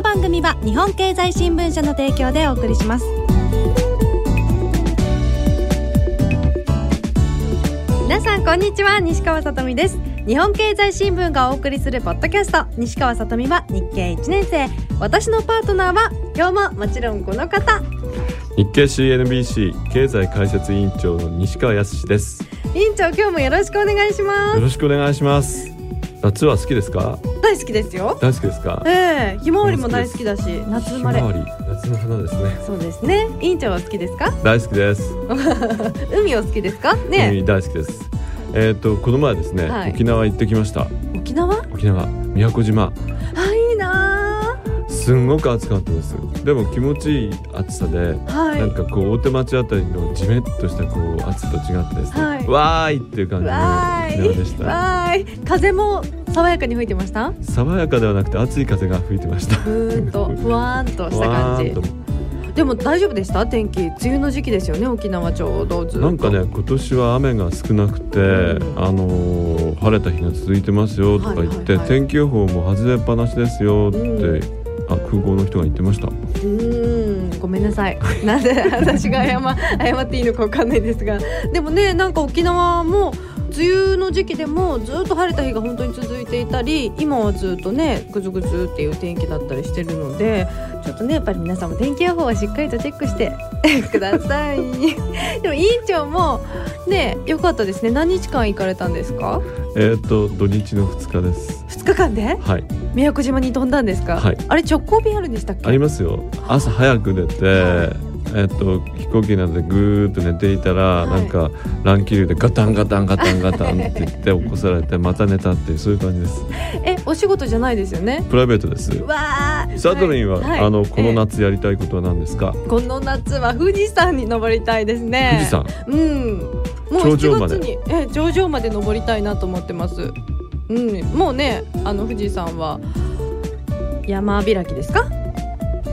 の番組は日本経済新聞社の提供でお送りします。皆さんこんにちは西川さとみです。日本経済新聞がお送りするポッドキャスト。西川さとみは日経1年生。私のパートナーは今日ももちろんこの方。日経 CNBC 経済解説委員長の西川康です。委員長今日もよろしくお願いしまよろしくお願いします。夏は好きですか？す大好きですよ。大好きですか？ええひまわりも大好きだし夏生まれ。ひまわり夏の花ですね。そうですね。委員長は好きですか？大好きです。海を好きですか？ね。海大好きです。えっ、とこの前ですね、はい。沖縄行ってきました。沖縄？沖縄。宮古島。あいいなすんごく暑かったです。でも気持ちいい暑さで、ーはい。なんかこう大手町あたりのジメッとしたこう暑さと違ってですね、はいわーいっていう感じのでした。わーい。風も爽やかに吹いてました？爽やかではなくて暑い風が吹いてました。ふーんと ふわーんとした感じ。でも大丈夫でした？天気梅雨の時期ですよね沖縄ちょうどなんかね今年は雨が少なくて、ん。あのー晴れた日が続いてますよとか言って、天気予報も外れっぱなしですよって、うん。あ空港の人が言ってました。うーんごめんなさい。なんで私が謝謝っていいのかわかんないですが。でもねなんか沖縄も梅雨の時期でもずっと晴れた日が本当に続いていたり今はずっとねぐずぐずっていう天気だったりしてるのでちょっとねやっぱり皆さんも天気予報はしっかりとチェックして ください。でも委員長もね良かったですね。何日間行かれたんですか？えっ、と土日の2日です。日間で？はい。宮古島に飛んだんですか、はい。あれ直行便あるんでしたっけ？ありますよ。朝早く出て、えっと飛行機なんでぐーっと寝ていたら、はい。なんか乱気流でガタンガタンガタンガタンって言って起こされてまた寝たっていうそういう感じです。えお仕事じゃないですよね？プライベートです。わあサトリンは、はい。あのこのえ夏やりたいことは何ですか、えこの夏は富士山に登りたいですね。富士山？うん。もう頂上7まで。月にえ頂上まで登りたいなと思ってますうん。もうねあの富士山は山開きですか？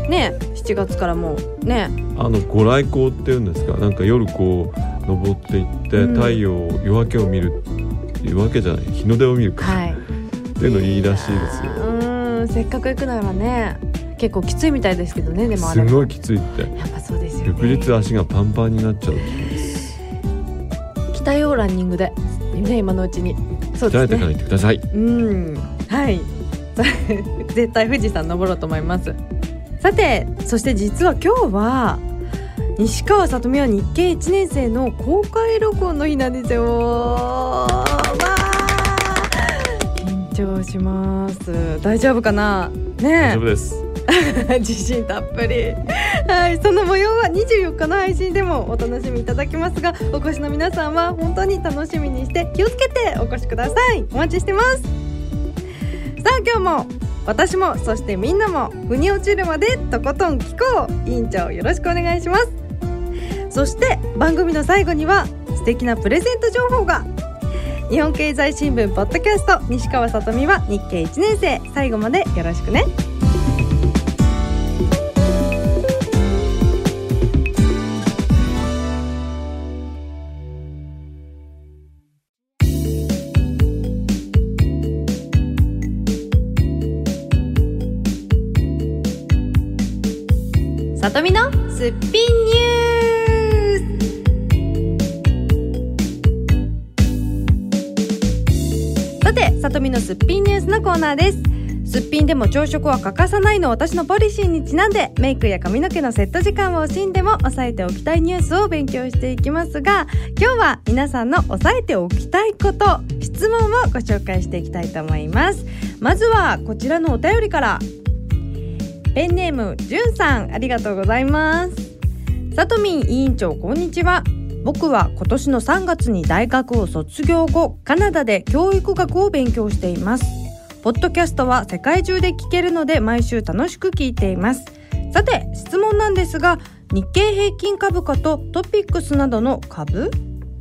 ね7月からもうね。あのご来光っていうんですか？なんか夜こう登っていって、うん。太陽夜明けを見る夜明けじゃない日の出を見るか、はい。っていうのいいらしいですよ。うん。せっかく行くならね結構きついみたいですけどねでもあれすごいきついって。やっぱそうですよね。翌日足がパンパンになっちゃうって言うんです鍛えようランニングで。ね今のうちにそうですね。鍛えてから行ってください。うん。はい。絶対富士山登ろうと思います。さてそして実は今日は西川さとみは日経1年生の公開録音の日なんですよ。わー。緊張します。大丈夫かな？ね大丈夫です 自信たっぷり。はいその模様は24日の配信でもお楽しみいただけますがお越しの皆さんは本当に楽しみにして気をつけてお越しください。お待ちしてます。さあ今日も私もそしてみんなも腑に落ちるまでとことん聞こう。委員長よろしくお願いします。そして番組の最後には素敵なプレゼント情報が。日本経済新聞ポッドキャスト西川さとみは日経1年生。最後までよろしくね。とみのすっぴんニュース。さてさとみのすっぴんニュースのコーナーです。すっぴんでも朝食は欠かさないの私のポリシーにちなんでメイクや髪の毛のセット時間を惜しんでも押さえておきたいニュースを勉強していきますが今日は皆さんの押さえておきたいこと質問をご紹介していきたいと思います。まずはこちらのお便りから。ペンネームじゅんさんありがとうございます。さとみん委員長こんにちは。僕は今年の3月に大学を卒業後カナダで教育学を勉強しています。ポッドキャストは世界中で聞けるので毎週楽しく聞いています。さて質問なんですが日経平均株価とトピックスなどの株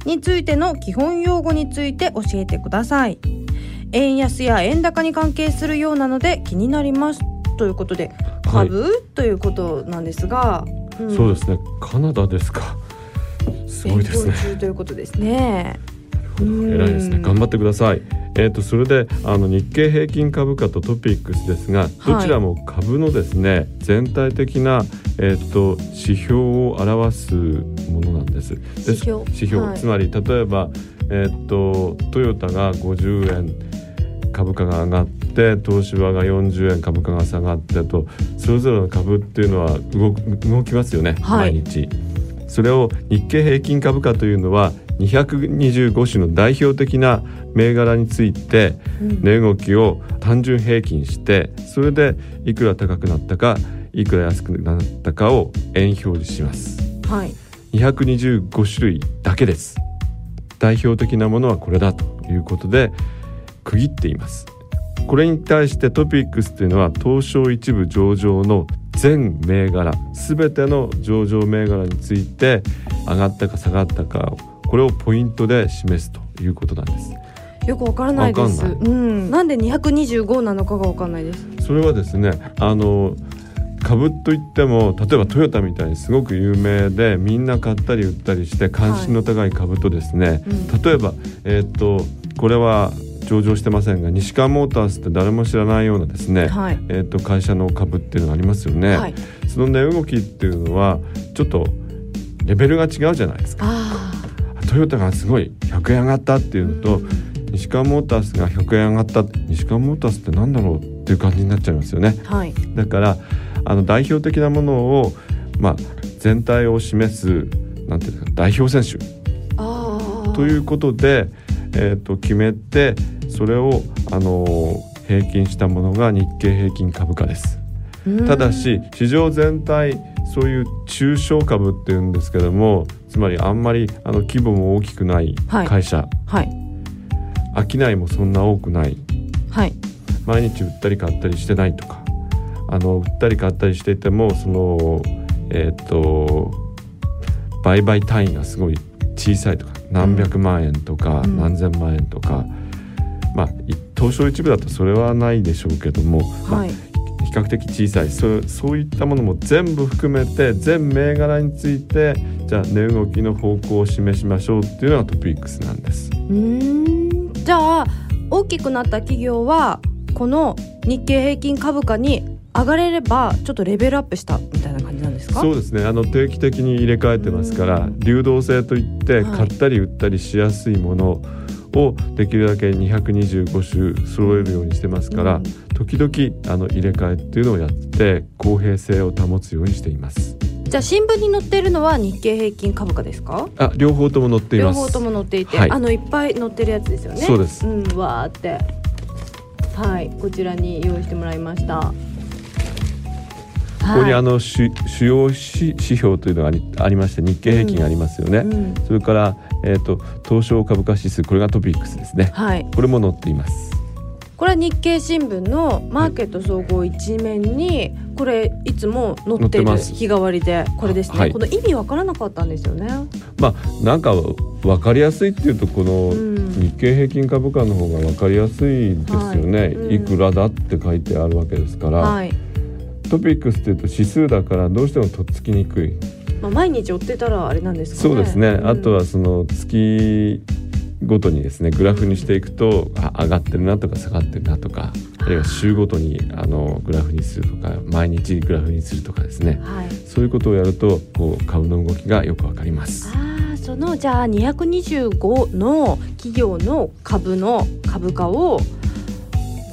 についての基本用語について教えてください。円安や円高に関係するようなので気になります。ということで株、ということなんですが、ん。そうですね。カナダですか。すごいですね。勉強中ということですね。うん偉いですね。頑張ってください。えー、とそれであの日経平均株価とトピックスですがどちらも株のですね、全体的な、えー、と指標を表すものなんです。で指標。指標、はい。つまり例えば、えー、とトヨタが50円株価が上がって東芝が40円株価が下がってとそれぞれの株っていうのは動く動きますよね、はい。毎日。それを日経平均株価というのは225種の代表的な銘柄についてうん。値動きを単純平均してそれでいくら高くなったかいくら安くなったかを円表示します。はい。225種類だけです。代表的なものはこれだということで区切っています。これに対してトピックスというのは東証一部上場の全銘柄全ての上場銘柄について上がったか下がったかをこれをポイントで示すということなんです。よくわからないです。んうん、なんで225なのかがわかんないです。それはですねあの株といっても例えばトヨタみたいにすごく有名でみんな買ったり売ったりして関心の高い株とですね、うん。例えば、えーっとこれは上場してませんが西川モータースって誰も知らないようなですね、はい。えーっと会社の株っていうのがありますよね、はい。その値動きっていうのはちょっとレベルが違うじゃないですか。あトヨタがすごい100円上がったっていあうのと、西川モータースが100円上がった西川モータースって何だろうっていう感じになっちゃいますよね。はい。だからあの代表的なものを、まあ、全体を示すなんていうか代表選手。ということで、えー、と決めてそれを、あのー平均したものが日経平均株価です。うん。ただし市場全体そういう中小株っていうんですけどもつまりあんまりあの規模も大きくないはい。会社、はい。商いもそんな多くない。はい。毎日売ったり買ったりしてないとか。あの売ったり買ったりしていてもそのえっ、と売買単位がすごい小さいとか何百万円とか、うん。何千万円とか。まあい東証一部だとそれはないでしょうけども、まあはい。比較的小さい。そうそういったものも全部含めて全銘柄についてじゃあ値動きの方向を示しましょうっていうのがトピックスなんです。うーん。じゃあ大きくなった企業はこの日経平均株価に上がれればちょっとレベルアップしたみたいな感じですか？そうですね。あの定期的に入れ替えてますからうん。流動性といってはい。買ったり売ったりしやすいものをできるだけ225種揃えるようにしてますから、うん。時々あの入れ替えっていうのをやって公平性を保つようにしています。じゃあ新聞に載っているのは日経平均株価ですか？あ両方とも載っています。両方とも載っていて、はい。あのいっぱい載ってるやつですよね。そうです。うんわーって。はいこちらに用意してもらいましたここにあの、の主主要指指標というのがありまして日経平均がありますよね、うんそれから、えー、と東証株価指数これがトピックスですね。はい。これも載っています。これは日経新聞のマーケット総合一面にこれいつも載ってる日替わりでこれですね、はい。この意味わからなかったんですよね。まあなんか分かりやすいっていうとこのうん。日経平均株価の方が分かりやすいですよね、はい。うん。いくらだって書いてあるわけですから、はい、トピックスっていうと指数だからどうしてもとっつきにくい。まあ、毎日追ってたらあれなんですかね。そうですね、ん。あとはその月ごとにですねグラフにしていくとあ上がってるなとか下がってるなとかあるいは週ごとにあのグラフにするとか毎日グラフにするとかですね。はい。そういうことをやるとこう株の動きがよくわかります。ああそのじゃあ225の企業の株の株価を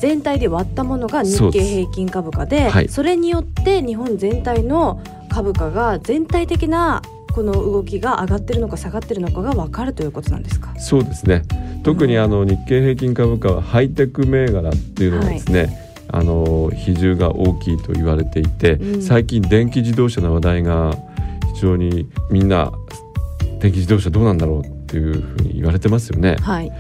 全体で割ったものが日経平均株価でそはい。れによって日本全体の株価が全体的なこの動きが上がってるのか下がってるのかが分かるということなんですか？そうですね。特にあの日経平均株価はハイテク銘柄っていうのがですね、あの比重が大きいと言われていて、うん。最近電気自動車の話題が非常にみんな電気自動車どうなんだろうっていうふうに言われてますよね。はい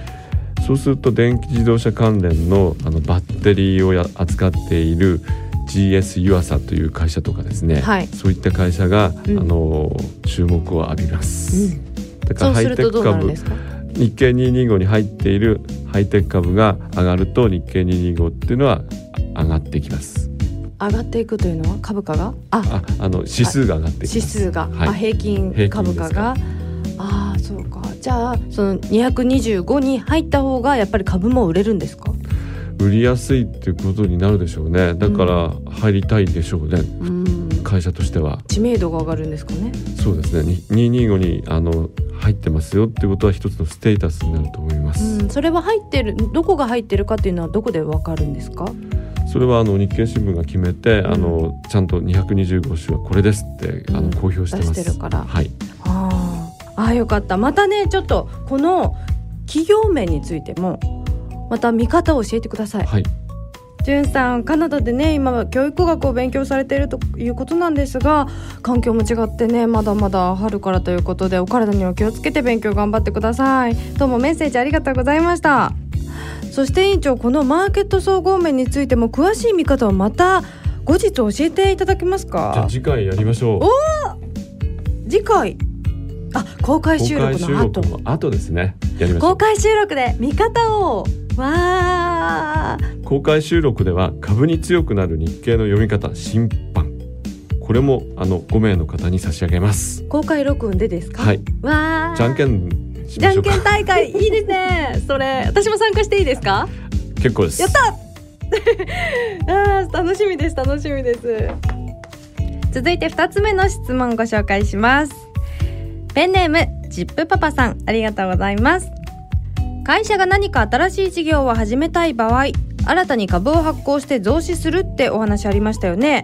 そうすると電気自動車関連のあのバッテリーをや扱っている GS 湯浅という会社とかですね、はい。そういった会社が、うん。あの注目を浴びます。だからハイテク株日経225に入っているハイテク株が上がると日経225っていうのは上がってきます。上がっていくというのは株価が？あ。あ、あの指数が上がってきます。指数が、はい。あ平均株価がそうかじゃあその225に入った方がやっぱり株も売れるんですか？売りやすいっていうことになるでしょうね。だから入りたいでしょうね。うん会社としては。知名度が上がるんですかね？そうですね。に225にあの入ってますよっていうことは一つのステータスになると思います。うんそれは入ってるどこが入ってるかっていうのはどこでわかるんですか？それはあの日経新聞が決めて、んあのちゃんと225種はこれですってあうんの公表してます。出してるからはい。あーあーよかった。またねちょっとこの企業面についてもまた見方を教えてください。はい。じゅんさんカナダでね今は教育学を勉強されているということなんですが環境も違ってねまだまだ春からということでお体には気をつけて勉強頑張ってください。どうもメッセージありがとうございました。そして委員長このマーケット総合面についても詳しい見方をまた後日教えていただけますじゃあか次回やりましょう。次回？あ公開収録公開収の後録の後ですね。やりま。公開収録で見方をわー公開収録では株に強くなる日経の読み方審判。これもあの5名の方に差し上げます。公開録音でですか？はい。わーじゃんけんじゃんけ。ん大会いいですねそれ私も参加していいですか？結構です。やった あー楽しみです楽しみです続いて2つ目の質問ご紹介しますペンネームジップパパさんありがとうございます。会社が何か新しい事業を始めたい場合新たに株を発行して増資するってお話ありましたよね。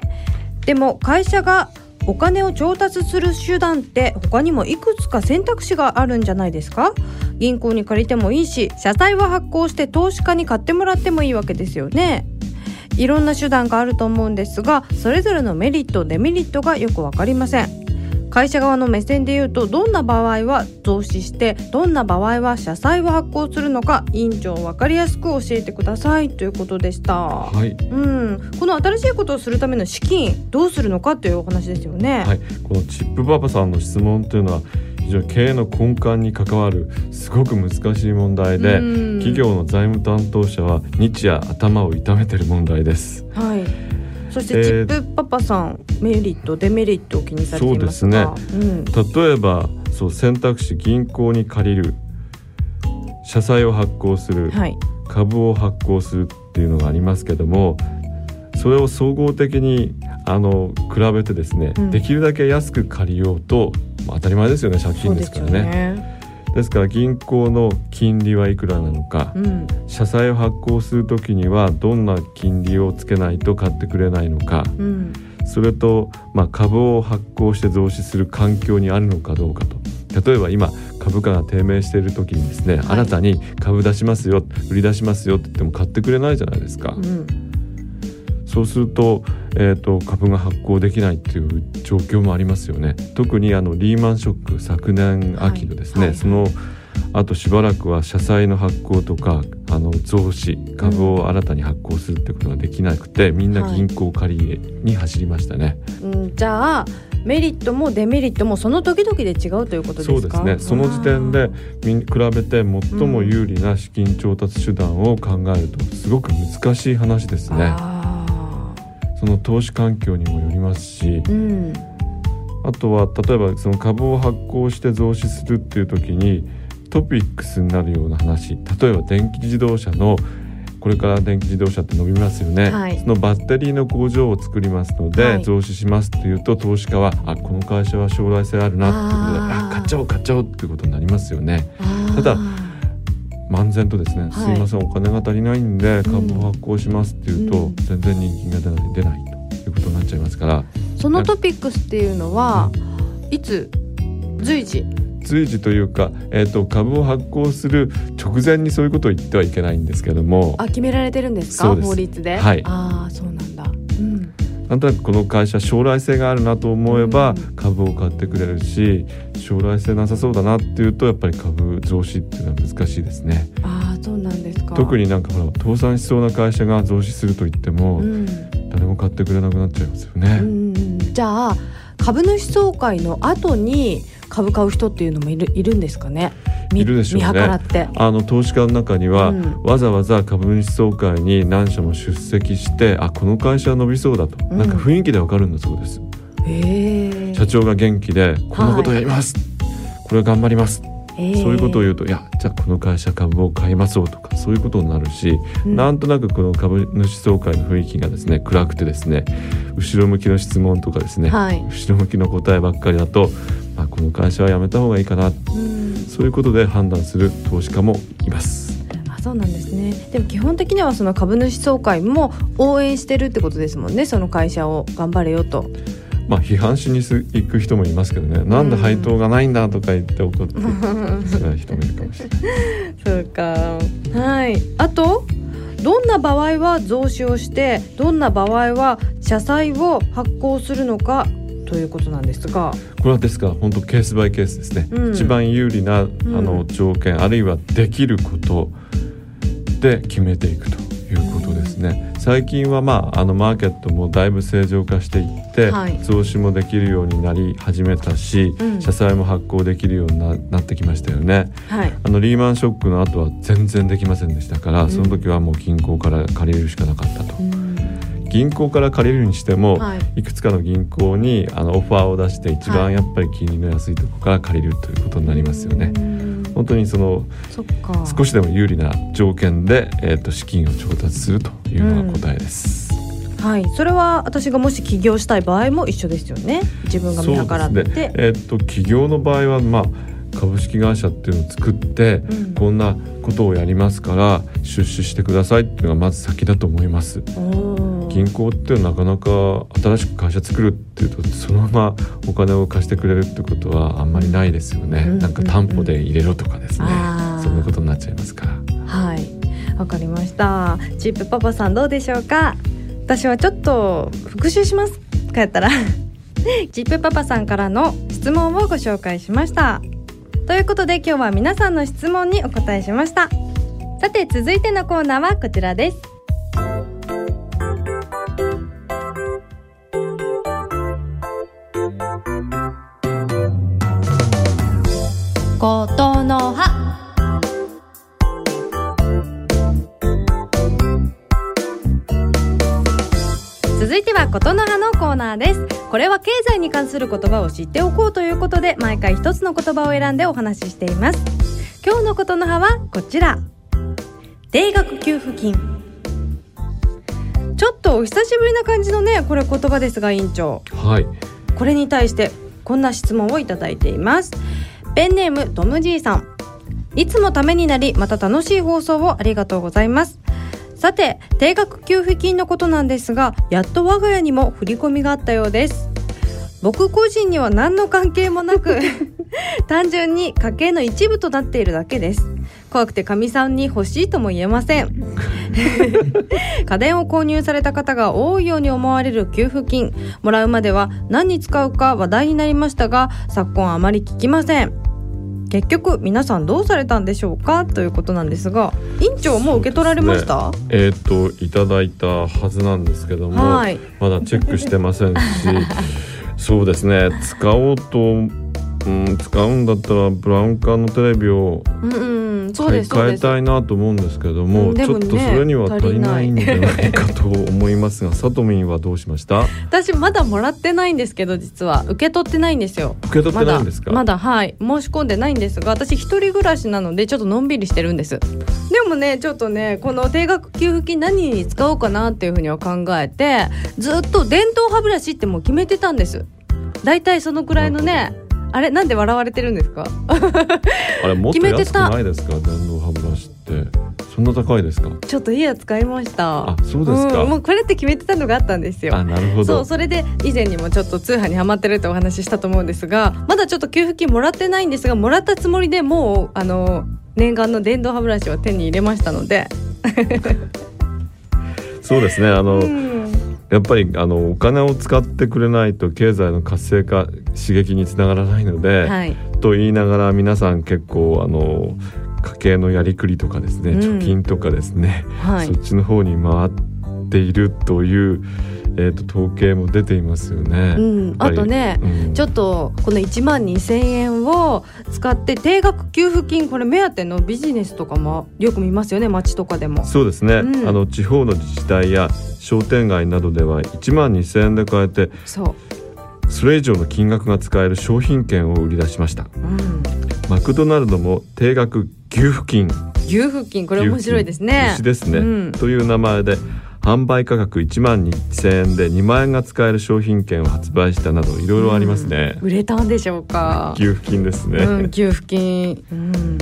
でも会社がお金を調達する手段って他にもいくつか選択肢があるんじゃないですか？銀行に借りてもいいし社債は発行して投資家に買ってもらってもいいわけですよね。いろんな手段があると思うんですがそれぞれのメリットデメリットがよくわかりません。会社側の目線で言うとどんな場合は増資してどんな場合は社債を発行するのか委員長分かりやすく教えてくださいということでした、はい。うん、この新しいことをするための資金どうするのかというお話ですよね、はい、このチップパパさんの質問というのは非常に経営の根幹に関わるすごく難しい問題で、うん企業の財務担当者は日夜頭を痛めている問題です。はい。そしてえーチップパパさん、メリットデメリットを気にされていますが、うん、例えばそう選択肢銀行に借りる社債を発行する、はい、株を発行するっていうのがありますけどもそれを総合的にあの比べてですね、うん。できるだけ安く借りようと、まあ当たり前ですよね借金ですからね。ね。ですから銀行の金利はいくらなのか、うん、社債を発行するときにはどんな金利をつけないと買ってくれないのかうん、それと、まあ、株を発行して増資する環境にあるのかどうかと。例えば今株価が低迷している時にですね、はい。新たに株出しますよ売り出しますよって言っても買ってくれないじゃないですか、うん、そうすると,、えー、と株が発行できないっていう状況もありますよね。特にあのリーマンショック昨年秋のですね、はいはい。そのあとしばらくは社債の発行とかあの増資株を新たに発行するってことができなくて、みんな銀行借りに走りましたね、うん、じゃあメリットもデメリットもその時々で違うということですか？そうですね。その時点で比べて最も有利な資金調達手段を考えるとすごく難しい話ですね。あその投資環境にもよりますしーうん、あとは例えばその株を発行して増資するっていう時にトピックスになるような話例えば電気自動車のこれから電気自動車って伸びますよね、はい。そのバッテリーの工場を作りますので、はい。増資しますっていうと投資家はあこの会社は将来性あるなっていうことであ買っちゃおう買っちゃおうっていうことになりますよね。ただ漫然とですね、はい。すいませんお金が足りないんで株を発行しますっていうと、うん。全然人気が出ない出ないということになっちゃいますから。そのトピックスっていうのは、いつ随時？随時というか、えー、と株を発行する直前にそういうことを言ってはいけないんですけども。あ決められてるんですか？法律で？はい。ああそうなんだ。うんなんとなくこの会社将来性があるなと思えばうん。株を買ってくれるし将来性なさそうだなっていうとやっぱり株増資っていうのは難しいですね。ああそうなんですか。特になんかほら倒産しそうな会社が増資すると言ってもうん。誰も買ってくれなくなっちゃいますよね、うん。じゃあ株主総会の後に株買う人っていうのもいるいるんですかね？みいるでしょうね。見計らって。あの投資家の中には、うん。わざわざ株主総会に何社も出席してあこの会社は伸びそうだと、うん。なんか雰囲気でわかるんだそうです。へえ社長が元気でこんなことをやります、これは頑張ります、そういうことを言うといやじゃあこの会社株を買いましょうとかそういうことになるし、うん。なんとなくこの株主総会の雰囲気がですね暗くてですね後ろ向きの質問とかですね、はい。後ろ向きの答えばっかりだと、まあ、この会社はやめた方がいいかな。うん。そういうことで判断する投資家もいます。あそうなんですね。でも基本的にはその株主総会も応援してるってことですもんねその会社を頑張れよとまあ批判しに行く人もいますけどね、なんで配当がないんだとか言って怒ってしまう人もいるかもしれない。そうか。はい。あとどんな場合は増資をしてどんな場合は社債を発行するのかということなんですが。これはですか？ら本当ケースバイケースですね、うん。一番有利なあん。の条件、あるいはできることで決めていくとですね。最近はまああのマーケットもだいぶ正常化していって、はい。増資もできるようになり始めたし、うん。社債も発行できるようにななってきましたよね。はい。あのリーマンショックの後は全然できませんでしたから、ん。その時はもう銀行から借りるしかなかったと、うん。銀行から借りるにしても、はい。いくつかの銀行にあのオファーを出して一番やっぱり金利の安いところから借りるということになりますよね。うん本当にその少しでも有利な条件で、えー、と資金を調達するというのが答えです。はい。それは私がもし起業したい場合も一緒ですよね。自分が見計らって。ね。えっ、と企業の場合はまあ株式会社っていうのを作って、うん。こんなことをやりますから出資してくださいっていうのがまず先だと思います。銀行ってなかなか新しく会社作るっていうとそのままお金を貸してくれるってことはあんまりないですよね、うんなんか担保で入れろとかですね、そんなことになっちゃいますか。らはい。わかりました。チップパパさんどうでしょうか？私はちょっと復習します。帰ったら。チップパパさんからの質問をご紹介しました。ということで今日は皆さんの質問にお答えしました。さて続いてのコーナーはこちらですことの葉のコーナーです。これは経済に関する言葉を知っておこうということで毎回一つの言葉を選んでお話ししています。今日のことの葉はこちら。定額給付金。ちょっとお久しぶりな感じのねこれ言葉ですが委員長。はい。これに対してこんな質問をいただいています。ペンネームトムじいさん。いつもためになりまた楽しい放送をありがとうございますさて定額給付金のことなんですがやっと我が家にも振り込みがあったようです。僕個人には何の関係もなく 単純に家計の一部となっているだけです。怖くてかみさんに欲しいとも言えません。家電を購入された方が多いように思われる給付金。もらうまでは何に使うか話題になりましたが昨今あまり聞きません結局皆さんどうされたんでしょうか？ということなんですが院長もう受け取られました、えっ、といただいたはずなんですけども、はい。まだチェックしてませんし そうですね。使おうと、うん、使うんだったらブラウン管のテレビをうんうんそうですそうです。替えたいなと思うんですけども,、うんでもねちょっとそれには足りないんじゃないかと思いますがさとみんはどうしました？私まだもらってないんですけど実は。受け取ってないんですよ。受け取ってないんですか、まだまだはい。申し込んでないんですが私一人暮らしなのでちょっとのんびりしてるんです。でもねちょっとねこの定額給付金何に使おうかなっていうふうには考えてずっと電動歯ブラシってもう決めてたんです。だいたいそのくらいのねあれなんで笑われてるんですか？あれもっと決めてた。安くないですか？電動歯ブラシって。そんな高いですか？ちょっといいやつ買いました。あそうですか、んもうこれって決めてたのがあったんですよ。あなるほど。そうそれで以前にもちょっと通販にハマってるってお話ししたと思うんですがまだちょっと給付金もらってないんですがもらったつもりでもうあの念願の電動歯ブラシを手に入れましたので。そうですねあの、うん。やっぱりあのお金を使ってくれないと経済の活性化刺激につながらないので、はい。と言いながら皆さん結構あの家計のやりくりとかですね、うん。貯金とかですね、はい。そっちの方に回っているという、えー、と統計も出ていますよね。うん、あとね、うん。ちょっとこの1万2,000円を使って定額給付金これ目当てのビジネスとかもよく見ますよね街とかでも。そうですね、うん。あの地方の自治体や商店街などでは1万2,000円で買えてそれ以上の金額が使える商品券を売り出しました。うん、マクドナルドも定額給付金。給付金これ面白いですね。牛ですね、うん。という名前で販売価格1万2,000円で2万円が使える商品券を発売したなどいろいろありますね、売れたんでしょうか。給付金ですね、うん、給付金、うん。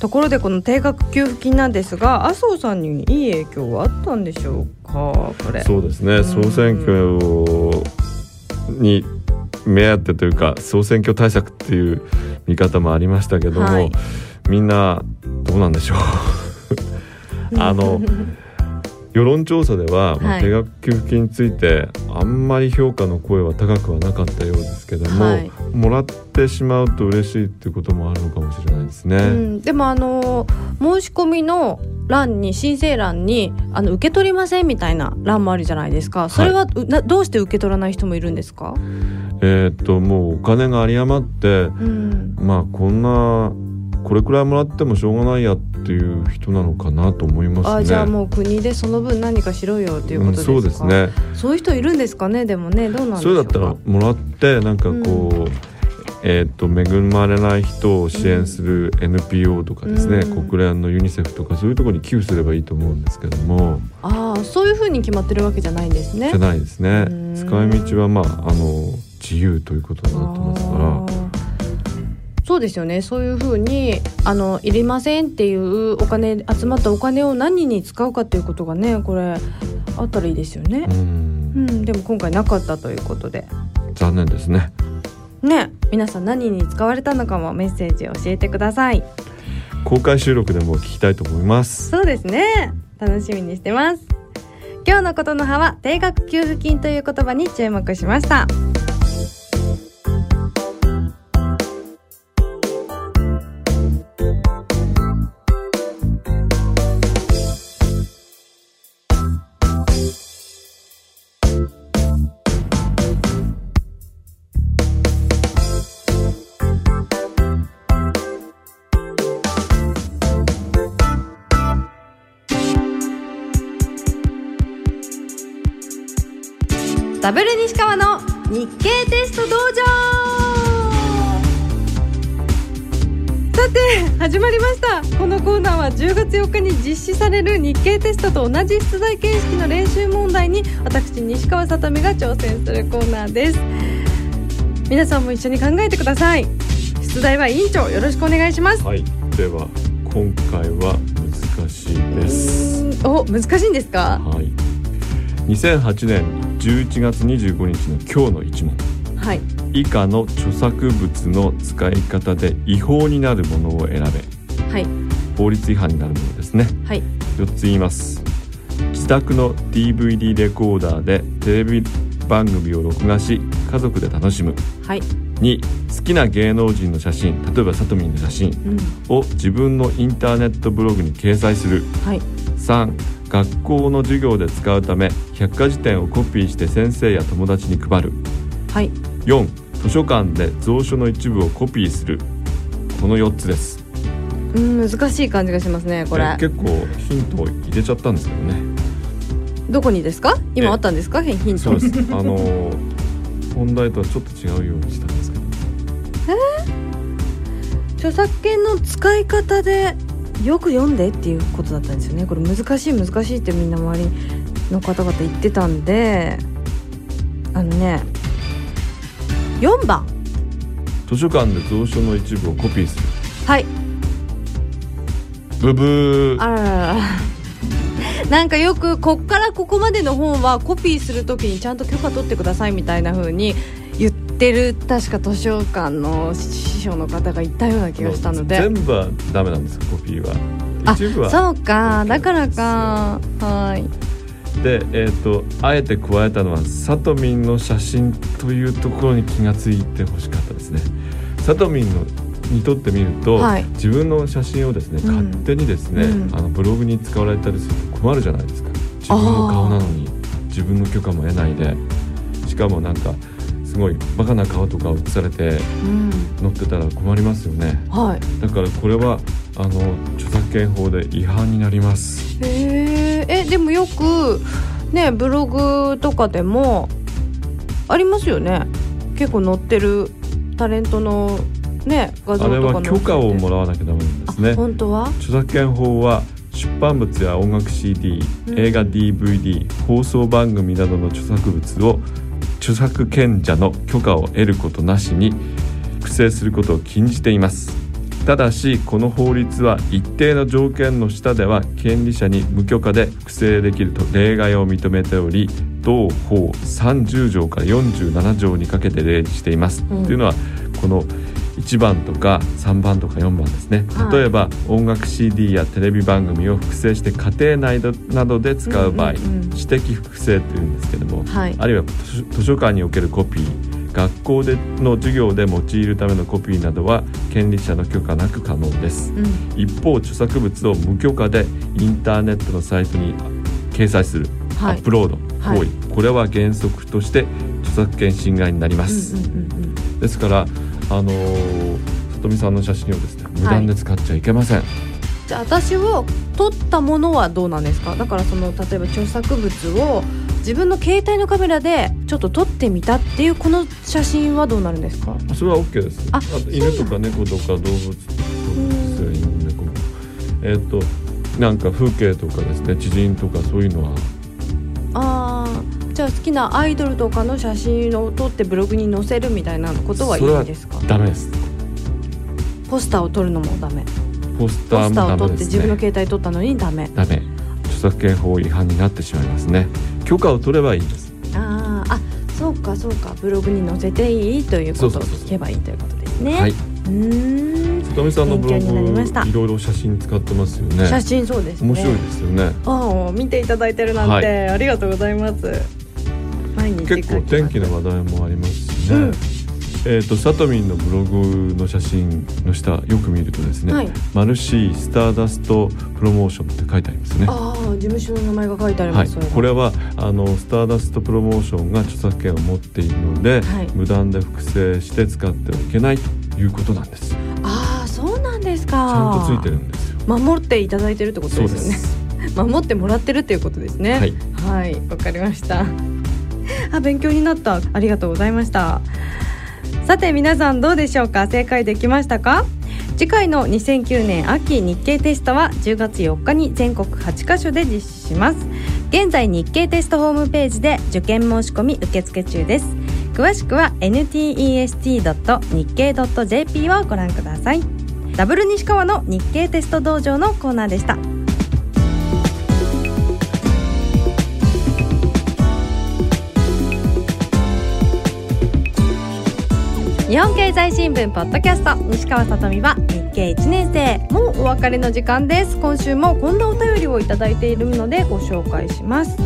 ところでこの定額給付金なんですが麻生さんにいい影響はあったんでしょうかこれ。そうですね、ん。総選挙に目当てというか総選挙対策っていう見方もありましたけども、はい。みんなどうなんでしょう。あの世論調査では、まあはい。定額給付金についてあんまり評価の声は高くはなかったようですけども、はい。もらってしまうと嬉しいっていうこともあるのかもしれないですね。うん、でもあの申し込みの欄に申請欄にあの受け取りませんみたいな欄もあるじゃないですか。それは、うなどうして受け取らない人もいるんですか、えーっともうお金が有り余ってうん、まあこんなこれくらいもらってもしょうがないやっていう人なのかなと思いますね。あじゃあもう国でその分何かしろよということですか、うんそうですね。そういう人いるんですかね？でもねどうなんそれだったらもらってなんかこう、えーっと恵まれない人を支援する NPO とかですね、うん。国連のユニセフとかそういうところに寄付すればいいと思うんですけども、ああそういうふうに決まってるわけじゃないんですね。じゃないですね。うん。使い道はまああの自由ということになってますからそうですよね。そういうふうにあのいりませんっていうお金集まったお金を何に使うかっていうことがねこれあったらいいですよね。う、ん。うん、でも今回なかったということで。残念ですね。ね。皆さん何に使われたのかもメッセージを教えてください。公開収録でも聞きたいと思います。そうですね。楽しみにしてます。今日のことの葉は定額給付金という言葉に注目しましたダブル西川の日経テスト道場さて始まりました。このコーナーは10月4日に実施される日経テストと同じ出題形式の練習問題に私西川さとみが挑戦するコーナーです。皆さんも一緒に考えてください。出題は委員長よろしくお願いします。はい。では今回は難しいです。お難しいんですか？はい。2008年11月25日の今日の一問。はい。以下の著作物の使い方で違法になるものを選べ。はい。法律違反になるものですね。はい。4つ言います。自宅の DVD レコーダーでテレビ番組を録画し家族で楽しむ。はい。2好きな芸能人の写真例えばさとみんの写真うん。を自分のインターネットブログに掲載する。はい。3学校の授業で使うため百科事典をコピーして先生や友達に配る。はい。4図書館で蔵書の一部をコピーする。この4つです。うん難しい感じがしますねこれ。で結構ヒントを入れちゃったんですけどね。どこにですか？今えあったんですか？ヒント。そうです。あのー本題とはちょっと違うようにしたんですけど。著作権の使い方でよく読んでっていうことだったんですよね。これ難しい難しいってみんな周りの方々言ってたんで。あのね4番。図書館で蔵書の一部をコピーする。はい。ブブー。あらららら。なんかよくこっからここまでの本はコピーするときにちゃんと許可取ってくださいみたいな風に言ってる確か図書館の師匠の方が言ったような気がしたので。全部はダメなんですよコピーは。あ一部は。そうか。だからか。はい。で、えー、とあえて加えたのはさとみんの写真というところに気がついてほしかったですね。さとみんのにとってみると、はい。自分の写真をですね、うん。勝手にですね、うん。あのブログに使われたりすると困るじゃないですか自分の顔なのに自分の許可も得ないでしかもなんかすごいバカな顔とか写されてうん。載ってたら困りますよね。はい。だからこれはあの著作権法で違反になります。へええでもよくねブログとかでもありますよね。結構載ってるタレントのね画像あれとか載ってて。は許可をもらわなきゃダメなんですあね本当は？著作権法は出版物や音楽 CD うん。映画 DVD 放送番組などの著作物を著作権者の許可を得ることなしに複製することを禁じています。ただしこの法律は一定の条件の下では権利者に無許可で複製できると例外を認めており同法30条から47条にかけて例示しています、うんというのはこの1番とか3番とか4番ですね、はい。例えば音楽 CD やテレビ番組を複製して家庭内などで使う場合、私的複製というんですけども、はい。あるいは図書館におけるコピー学校での授業で用いるためのコピーなどは権利者の許可なく可能です。うん。一方著作物を無許可でインターネットのサイトに掲載する、はい。アップロードはい。行為、これは原則として著作権侵害になります、ですからあのー里見さんの写真をですね無断で使っちゃいけません、じゃあ私を撮ったものはどうなんですか？だからその例えば著作物を自分の携帯のカメラでちょっと撮ってみたっていうこの写真はどうなるんですか？それは OK です。あと犬とか猫とか動物動物猫もえっ、となんか風景とかですね知人とかそういうのはじゃあ好きなアイドルとかの写真を撮ってブログに載せるみたいなことはいいんですか？ダメです。ポスターを撮るのもダメ。ポスターもダメです撮って自分のね携帯撮ったのにダメ。ダメ。著作権法違反になってしまいますね。許可を取ればいいんです。あーあそうかそうか。ブログに載せていいということを聞けばいいということですね。はい。うーん。里見さんのブログいろいろ写真使ってますよね。写真そうですね。面白いですよね。ああ見ていただいてるなんて、はい。ありがとうございます結構天気の話題もありますしね、うん。えっ、とさとみんのブログの写真の下よく見るとですね、はい。マルシースターダストプロモーションって書いてありますね。ああ事務所の名前が書いてありはい。ます、それ、がこれはあのスターダストプロモーションが著作権を持っているので、はい。無断で複製して使ってはいけないということなんです。ちああそうなんですか。ゃんとついてるんですよ。守っていただいてるってことですよね。守ってもらってるっていうことですね。はい。はいわかりました あ勉強になった。ありがとうございました。さて皆さんどうでしょうか？正解できましたか？次回の2009年秋日経テストは10月4日に全国8カ所で実施します。現在日経テストホームページで受験申し込み受付中です。詳しくは ntest.nikkei.jp をご覧ください。ダブル西川の日経テスト道場のコーナーでした。日本経済新聞ポッドキャスト。西川さとみは日経1年生。もうお別れの時間です。今週もこんなお便りをいただいているのでご紹介します。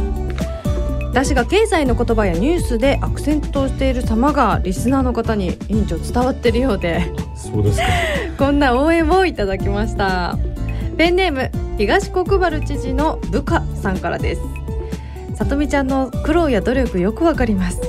私が経済の言葉やニュースでアクセントをしている様がリスナーの方に委員長伝わってるようで。そうですか。こんな応援をいただきました。ペンネーム東国原知事の部下さんからです。さとみちゃんの苦労や努力よくわかります。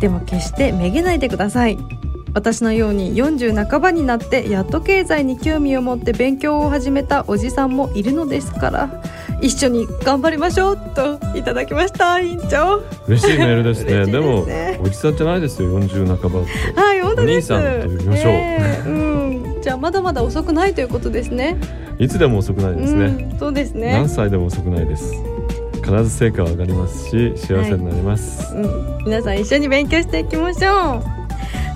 でも決してめげないでください私のように40半ばになってやっと経済に興味を持って勉強を始めたおじさんもいるのですから一緒に頑張りましょうといただきました委員長。嬉しいメールですね。嬉しいでもおじさんじゃないですよ40半ばって。はい本当です。お兄さんと呼びましょう。ええうん。じゃあまだまだ遅くないということですね。いつでも遅くないですね、うん、そうですね。何歳でも遅くないです。必ず成果は上がりますし幸せになります、うん、皆さん一緒に勉強していきましょう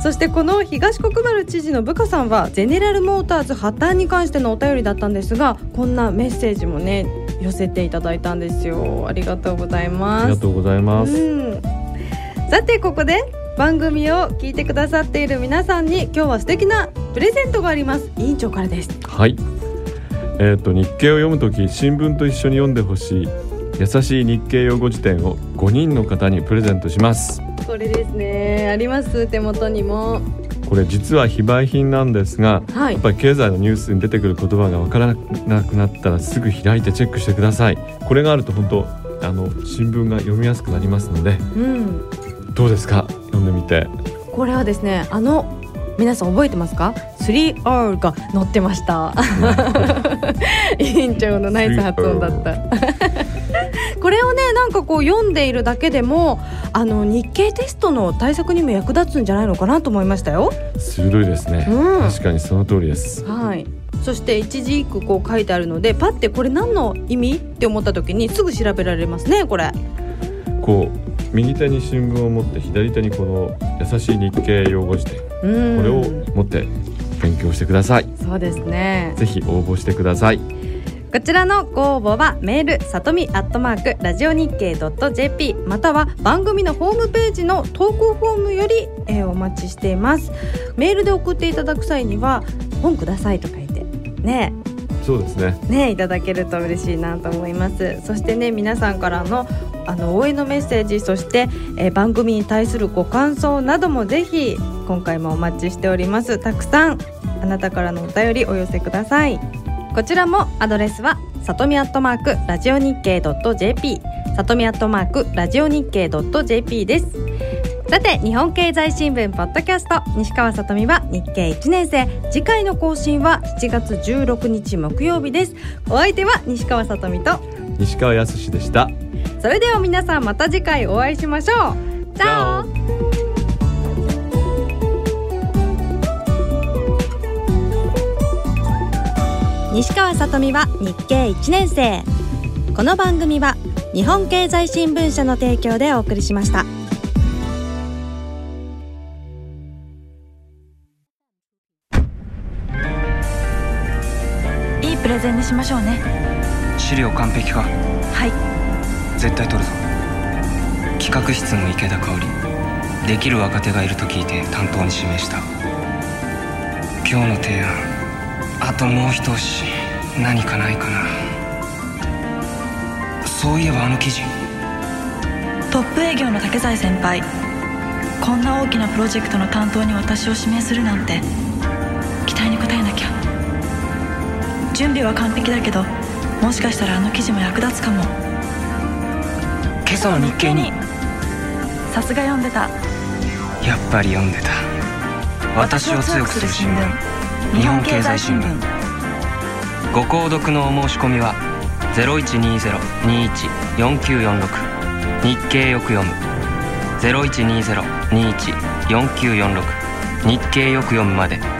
そしてこの東国原知事の部下さんはゼネラルモーターズ破綻に関してのお便りだったんですがこんなメッセージもね寄せていただいたんですよ。ありがとうございあます。りがとうございます、うん、さてここで番組を聞いてくださっている皆さんに今日は素敵なプレゼントがあります。委員長からです。はい。えっ、と日経を読むとき新聞と一緒に読んでほしい優しい日経用語辞典を5人の方にプレゼントします。これですね。あります。手元にも。これ実は非売品なんですがはい。やっぱり経済のニュースに出てくる言葉がわからなくなったらすぐ開いてチェックしてください。これがあると本当あの新聞が読みやすくなりますのでうん。どうですか？読んでみて。これはですねあの皆さん覚えてますか？3R が載ってました。委員長のナイス発音だったなんかこう読んでいるだけでもあの日経テストの対策にも役立つんじゃないのかなと思いましたよ。鋭いですね、うん。確かにその通りです。はい。そして一字一句こう書いてあるのでパッてこれ何の意味って思った時にすぐ調べられますねこれ。こう右手に新聞を持って左手にこの優しい日経用語辞典。うん。これを持って勉強してください。そうですね。ぜひ応募してくださいこちらのご応募はメールさとみアットマークラジオ日経 .jp または番組のホームページの投稿フォームより、えーお待ちしています。メールで送っていただく際には本くださいと書いてねそうですね。ねいただけると嬉しいなと思います。そしてね皆さんからのあの応援のメッセージそして、えー番組に対するご感想などもぜひ今回もお待ちしております。たくさんあなたからのお便りお寄せくださいこちらもアドレスはさとみアットマークラジオ日経 .jp さとみアットマークラジオ日経 .jp です。さて日本経済新聞ポッドキャスト。西川さとみは日経1年生。次回の更新は7月16日木曜日です。お相手は西川さとみと。西川康でした。それでは皆さんまた次回お会いしましょう。チャオ西川さとみは日経1年生。この番組は日本経済新聞社の提供でお送りしました。いいプレゼンにしましょうね。資料完璧か？はい。絶対取るぞ。企画室の池田香織。できる若手がいると聞いて担当に指名した。今日の提案あともう一押し何かないかな。そういえばあの記事。トップ営業の竹財先輩。こんな大きなプロジェクトの担当に私を指名するなんて。期待に応えなきゃ。準備は完璧だけどもしかしたらあの記事も役立つかも。今朝の日経に。さすが読んでた。やっぱり読んでた。私を強くする新聞日本経済新聞。ご購読のお申し込みは0120-21-4946日経よく読む。0120-21-4946日経よく読むまで。